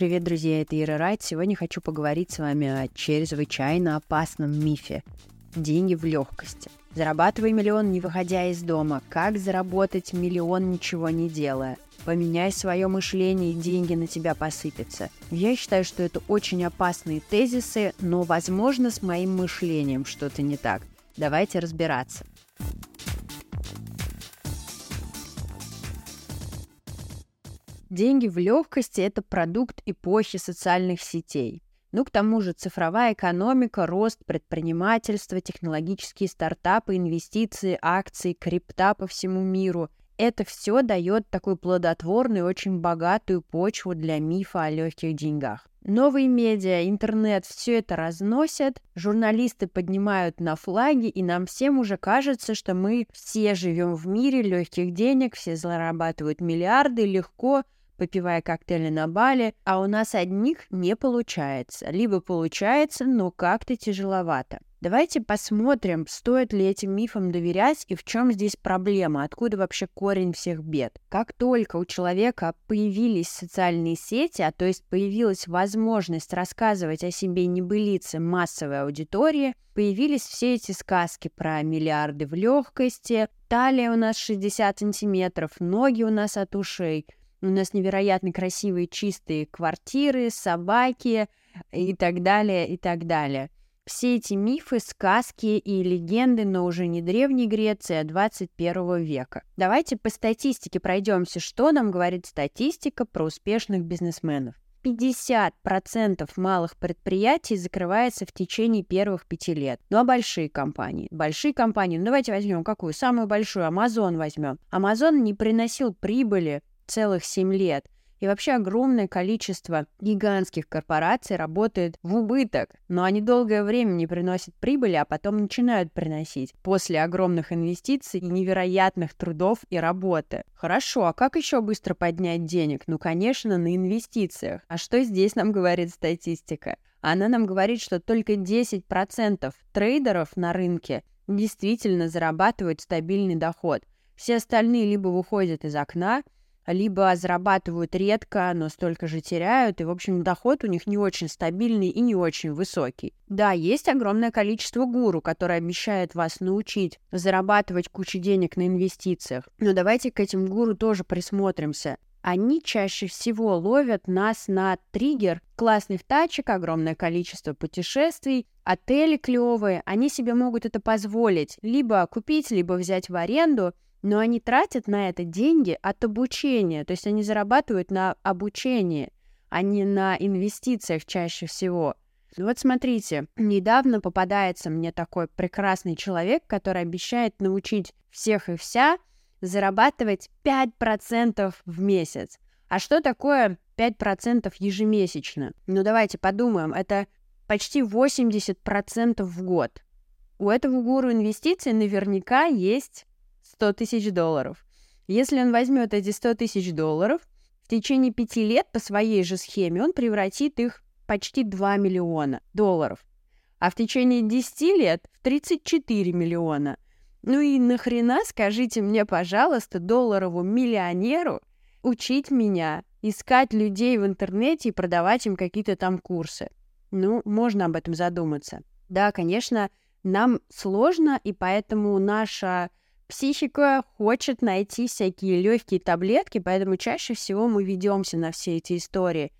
Привет, друзья, это Ира Райт. Сегодня хочу поговорить с вами о чрезвычайно опасном мифе. Деньги в легкости. Зарабатывай миллион, не выходя из дома. Как заработать миллион, ничего не делая? Поменяй свое мышление, и деньги на тебя посыпятся. Я считаю, что это очень опасные тезисы, но, возможно, с моим мышлением что-то не так. Давайте разбираться. Деньги в легкости – это продукт эпохи социальных сетей. Ну, к тому же цифровая экономика, рост предпринимательства, технологические стартапы, инвестиции, акции, крипта по всему миру – это все дает такую плодотворную, очень богатую почву для мифа о легких деньгах. Новые медиа, интернет, все это разносят, журналисты поднимают на флаги, и нам всем уже кажется, что мы все живем в мире легких денег, все зарабатывают миллиарды легко, попивая коктейли на бале, а у нас одних не получается. Либо получается, но как-то тяжеловато. Давайте посмотрим, стоит ли этим мифам доверять и в чем здесь проблема, откуда вообще корень всех бед. Как только у человека появились социальные сети, а то есть появилась возможность рассказывать о себе небылице массовой аудитории, появились все эти сказки про миллиарды в легкости, талия у нас 60 сантиметров, ноги у нас от ушей – у нас невероятно красивые чистые квартиры, собаки и так далее, и так далее. Все эти мифы, сказки и легенды, но уже не Древней Греции, а 21 века. Давайте по статистике пройдемся, что нам говорит статистика про успешных бизнесменов. 50% малых предприятий закрывается в течение первых пяти лет. Ну а большие компании? Большие компании, ну давайте возьмем какую? Самую большую, Amazon возьмем. Amazon не приносил прибыли целых 7 лет. И вообще огромное количество гигантских корпораций работает в убыток, но они долгое время не приносят прибыли, а потом начинают приносить после огромных инвестиций и невероятных трудов и работы. Хорошо, а как еще быстро поднять денег? Ну, конечно, на инвестициях. А что здесь нам говорит статистика? Она нам говорит, что только 10% трейдеров на рынке действительно зарабатывают стабильный доход. Все остальные либо выходят из окна, либо зарабатывают редко, но столько же теряют, и, в общем, доход у них не очень стабильный и не очень высокий. Да, есть огромное количество гуру, которые обещают вас научить зарабатывать кучу денег на инвестициях. Но давайте к этим гуру тоже присмотримся. Они чаще всего ловят нас на триггер классных тачек, огромное количество путешествий, отели клевые. Они себе могут это позволить либо купить, либо взять в аренду – но они тратят на это деньги от обучения, то есть они зарабатывают на обучении, а не на инвестициях чаще всего. Ну вот смотрите, недавно попадается мне такой прекрасный человек, который обещает научить всех и вся зарабатывать 5% в месяц. А что такое 5% ежемесячно? Ну давайте подумаем, это почти 80% в год. У этого гуру инвестиций наверняка есть 100 тысяч долларов. Если он возьмет эти 100 тысяч долларов, в течение пяти лет по своей же схеме он превратит их почти 2 миллиона долларов. А в течение 10 лет в 34 миллиона. Ну и нахрена, скажите мне, пожалуйста, долларовому миллионеру учить меня, искать людей в интернете и продавать им какие-то там курсы? Ну, можно об этом задуматься. Да, конечно, нам сложно, и поэтому наша Психика хочет найти всякие легкие таблетки, поэтому чаще всего мы ведемся на все эти истории.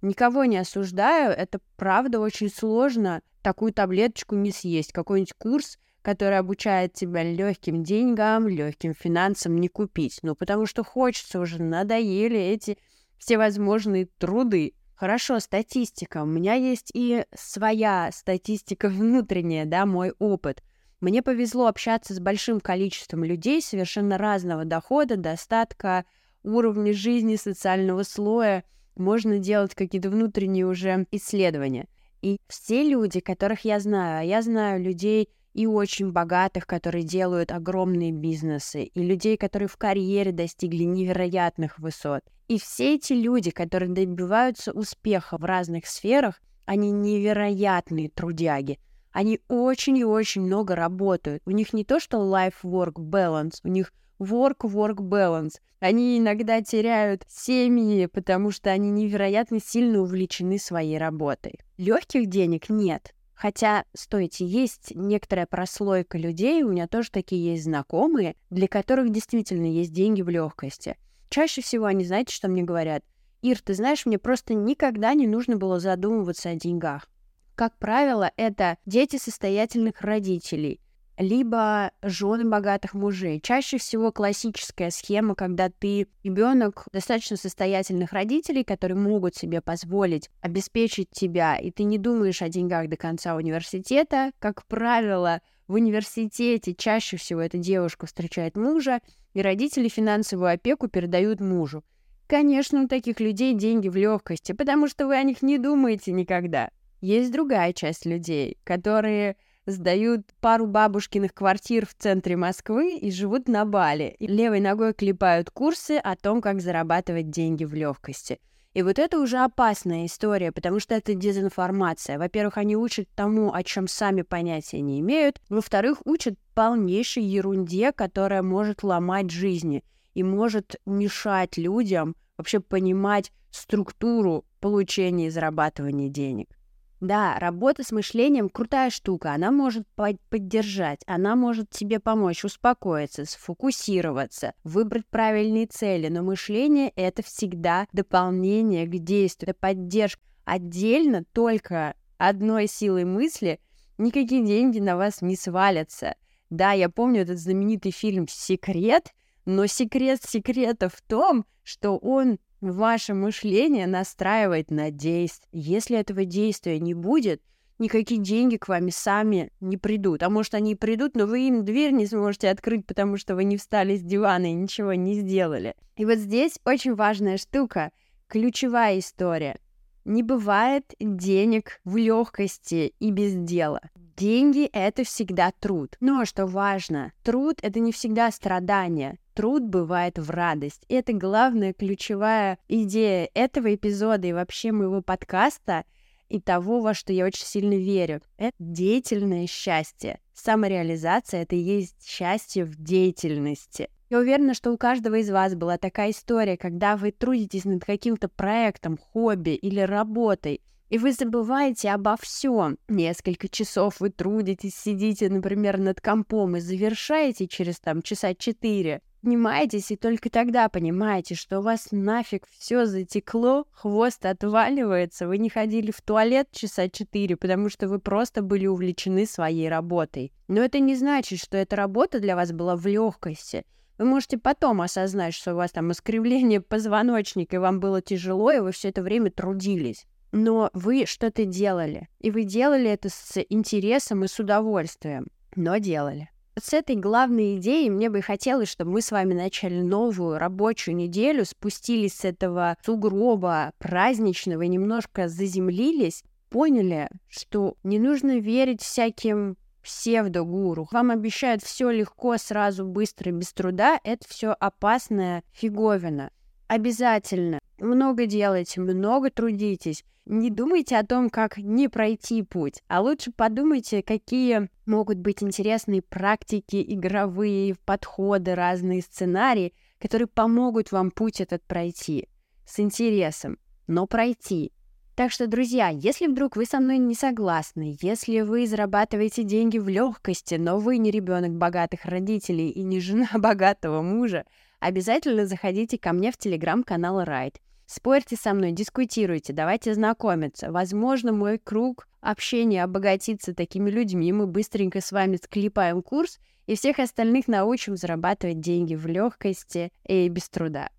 Никого не осуждаю, это правда очень сложно такую таблеточку не съесть. Какой-нибудь курс, который обучает тебя легким деньгам, легким финансам не купить. Ну, потому что хочется уже, надоели эти всевозможные труды. Хорошо, статистика. У меня есть и своя статистика внутренняя, да, мой опыт – мне повезло общаться с большим количеством людей совершенно разного дохода, достатка, уровня жизни, социального слоя. Можно делать какие-то внутренние уже исследования. И все люди, которых я знаю, а я знаю людей и очень богатых, которые делают огромные бизнесы, и людей, которые в карьере достигли невероятных высот. И все эти люди, которые добиваются успеха в разных сферах, они невероятные трудяги. Они очень и очень много работают. У них не то, что life-work balance, у них work-work balance. Они иногда теряют семьи, потому что они невероятно сильно увлечены своей работой. Легких денег нет. Хотя, стойте, есть некоторая прослойка людей, у меня тоже такие есть знакомые, для которых действительно есть деньги в легкости. Чаще всего они, знаете, что мне говорят? Ир, ты знаешь, мне просто никогда не нужно было задумываться о деньгах. Как правило, это дети состоятельных родителей, либо жены богатых мужей. Чаще всего классическая схема, когда ты ребенок достаточно состоятельных родителей, которые могут себе позволить обеспечить тебя, и ты не думаешь о деньгах до конца университета. Как правило, в университете чаще всего эта девушка встречает мужа, и родители финансовую опеку передают мужу. Конечно, у таких людей деньги в легкости, потому что вы о них не думаете никогда. Есть другая часть людей, которые сдают пару бабушкиных квартир в центре Москвы и живут на Бали. И левой ногой клепают курсы о том, как зарабатывать деньги в легкости. И вот это уже опасная история, потому что это дезинформация. Во-первых, они учат тому, о чем сами понятия не имеют. Во-вторых, учат полнейшей ерунде, которая может ломать жизни и может мешать людям вообще понимать структуру получения и зарабатывания денег. Да, работа с мышлением крутая штука. Она может поддержать, она может тебе помочь успокоиться, сфокусироваться, выбрать правильные цели. Но мышление — это всегда дополнение к действию, это поддержка. Отдельно только одной силой мысли никакие деньги на вас не свалятся. Да, я помню этот знаменитый фильм «Секрет», но секрет секрета в том, что он ваше мышление настраивает на действие. Если этого действия не будет, никакие деньги к вами сами не придут. А может, они и придут, но вы им дверь не сможете открыть, потому что вы не встали с дивана и ничего не сделали. И вот здесь очень важная штука, ключевая история. Не бывает денег в легкости и без дела. Деньги — это всегда труд. Но что важно, труд — это не всегда страдание труд бывает в радость. И это главная ключевая идея этого эпизода и вообще моего подкаста и того, во что я очень сильно верю. Это деятельное счастье. Самореализация — это и есть счастье в деятельности. Я уверена, что у каждого из вас была такая история, когда вы трудитесь над каким-то проектом, хобби или работой, и вы забываете обо всем. Несколько часов вы трудитесь, сидите, например, над компом и завершаете через там часа четыре поднимаетесь и только тогда понимаете, что у вас нафиг все затекло, хвост отваливается, вы не ходили в туалет часа четыре, потому что вы просто были увлечены своей работой. Но это не значит, что эта работа для вас была в легкости. Вы можете потом осознать, что у вас там искривление позвоночника, и вам было тяжело, и вы все это время трудились. Но вы что-то делали. И вы делали это с интересом и с удовольствием. Но делали. С этой главной идеей мне бы хотелось, чтобы мы с вами начали новую рабочую неделю, спустились с этого сугроба праздничного и немножко заземлились, поняли, что не нужно верить всяким псевдогуру. Вам обещают все легко, сразу, быстро, без труда. Это все опасная фиговина. Обязательно много делайте, много трудитесь. Не думайте о том, как не пройти путь, а лучше подумайте, какие могут быть интересные практики, игровые подходы, разные сценарии, которые помогут вам путь этот пройти с интересом, но пройти. Так что, друзья, если вдруг вы со мной не согласны, если вы зарабатываете деньги в легкости, но вы не ребенок богатых родителей и не жена богатого мужа, обязательно заходите ко мне в телеграм-канал Райт. Спорьте со мной, дискутируйте, давайте знакомиться. Возможно, мой круг общения обогатится такими людьми. Мы быстренько с вами склепаем курс и всех остальных научим зарабатывать деньги в легкости и без труда.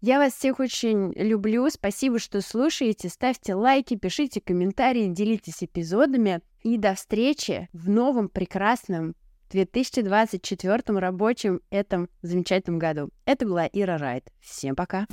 Я вас всех очень люблю. Спасибо, что слушаете. Ставьте лайки, пишите комментарии, делитесь эпизодами. И до встречи в новом прекрасном 2024 рабочем этом замечательном году. Это была Ира Райт. Всем пока!